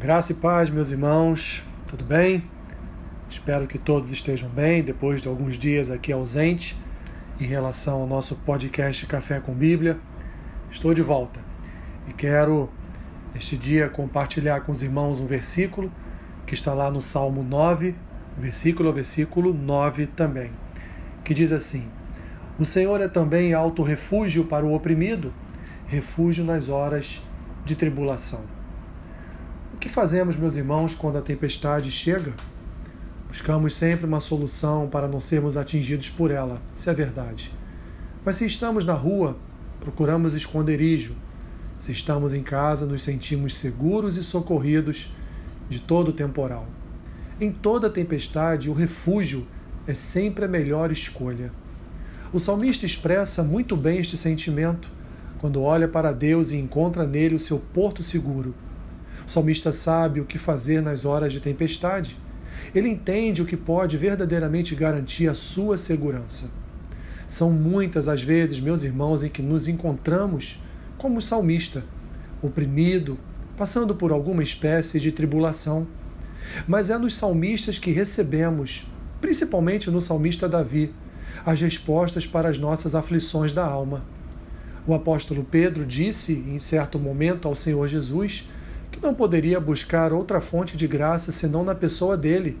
Graça e paz, meus irmãos, tudo bem? Espero que todos estejam bem depois de alguns dias aqui ausente em relação ao nosso podcast Café com Bíblia. Estou de volta e quero, neste dia, compartilhar com os irmãos um versículo que está lá no Salmo 9, versículo a versículo 9 também, que diz assim: O Senhor é também alto refúgio para o oprimido, refúgio nas horas de tribulação. Que fazemos, meus irmãos, quando a tempestade chega? Buscamos sempre uma solução para não sermos atingidos por ela, isso é verdade. Mas se estamos na rua, procuramos esconderijo. Se estamos em casa, nos sentimos seguros e socorridos de todo o temporal. Em toda tempestade, o refúgio é sempre a melhor escolha. O salmista expressa muito bem este sentimento quando olha para Deus e encontra nele o seu porto seguro o salmista sabe o que fazer nas horas de tempestade. Ele entende o que pode verdadeiramente garantir a sua segurança. São muitas as vezes, meus irmãos, em que nos encontramos como salmista, oprimido, passando por alguma espécie de tribulação. Mas é nos salmistas que recebemos, principalmente no salmista Davi, as respostas para as nossas aflições da alma. O apóstolo Pedro disse em certo momento ao Senhor Jesus que não poderia buscar outra fonte de graça senão na pessoa dele,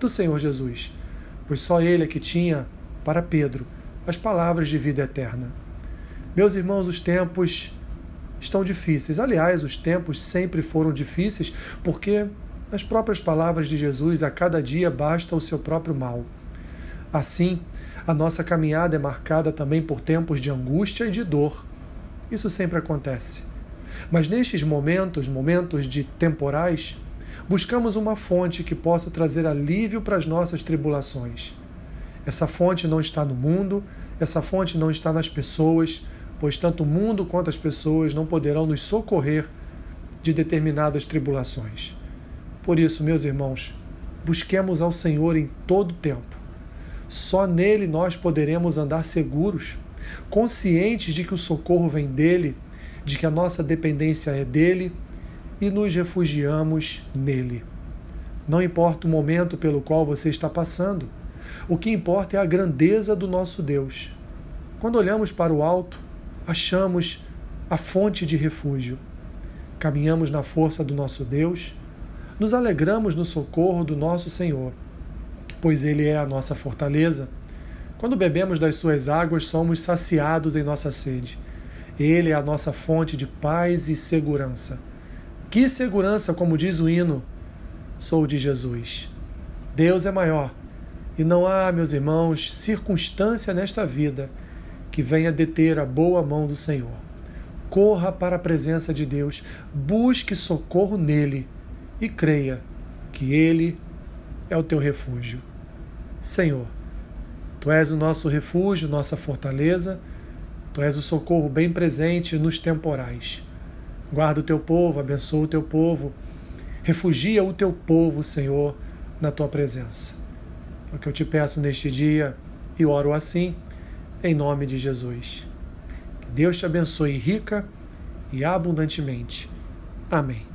do Senhor Jesus, pois só ele é que tinha, para Pedro, as palavras de vida eterna. Meus irmãos, os tempos estão difíceis. Aliás, os tempos sempre foram difíceis, porque nas próprias palavras de Jesus, a cada dia basta o seu próprio mal. Assim, a nossa caminhada é marcada também por tempos de angústia e de dor. Isso sempre acontece. Mas nestes momentos, momentos de temporais, buscamos uma fonte que possa trazer alívio para as nossas tribulações. Essa fonte não está no mundo, essa fonte não está nas pessoas, pois tanto o mundo quanto as pessoas não poderão nos socorrer de determinadas tribulações. Por isso, meus irmãos, busquemos ao Senhor em todo tempo. Só nele nós poderemos andar seguros, conscientes de que o socorro vem dele de que a nossa dependência é dele e nos refugiamos nele. Não importa o momento pelo qual você está passando, o que importa é a grandeza do nosso Deus. Quando olhamos para o alto, achamos a fonte de refúgio. Caminhamos na força do nosso Deus, nos alegramos no socorro do nosso Senhor, pois Ele é a nossa fortaleza. Quando bebemos das suas águas, somos saciados em nossa sede. Ele é a nossa fonte de paz e segurança. Que segurança, como diz o hino, sou de Jesus. Deus é maior e não há, meus irmãos, circunstância nesta vida que venha deter a boa mão do Senhor. Corra para a presença de Deus, busque socorro nele e creia que Ele é o teu refúgio. Senhor, Tu és o nosso refúgio, nossa fortaleza Tu és o socorro bem presente nos temporais. Guarda o teu povo, abençoa o teu povo, refugia o teu povo, Senhor, na tua presença. É o que eu te peço neste dia e oro assim, em nome de Jesus. Que Deus te abençoe rica e abundantemente. Amém.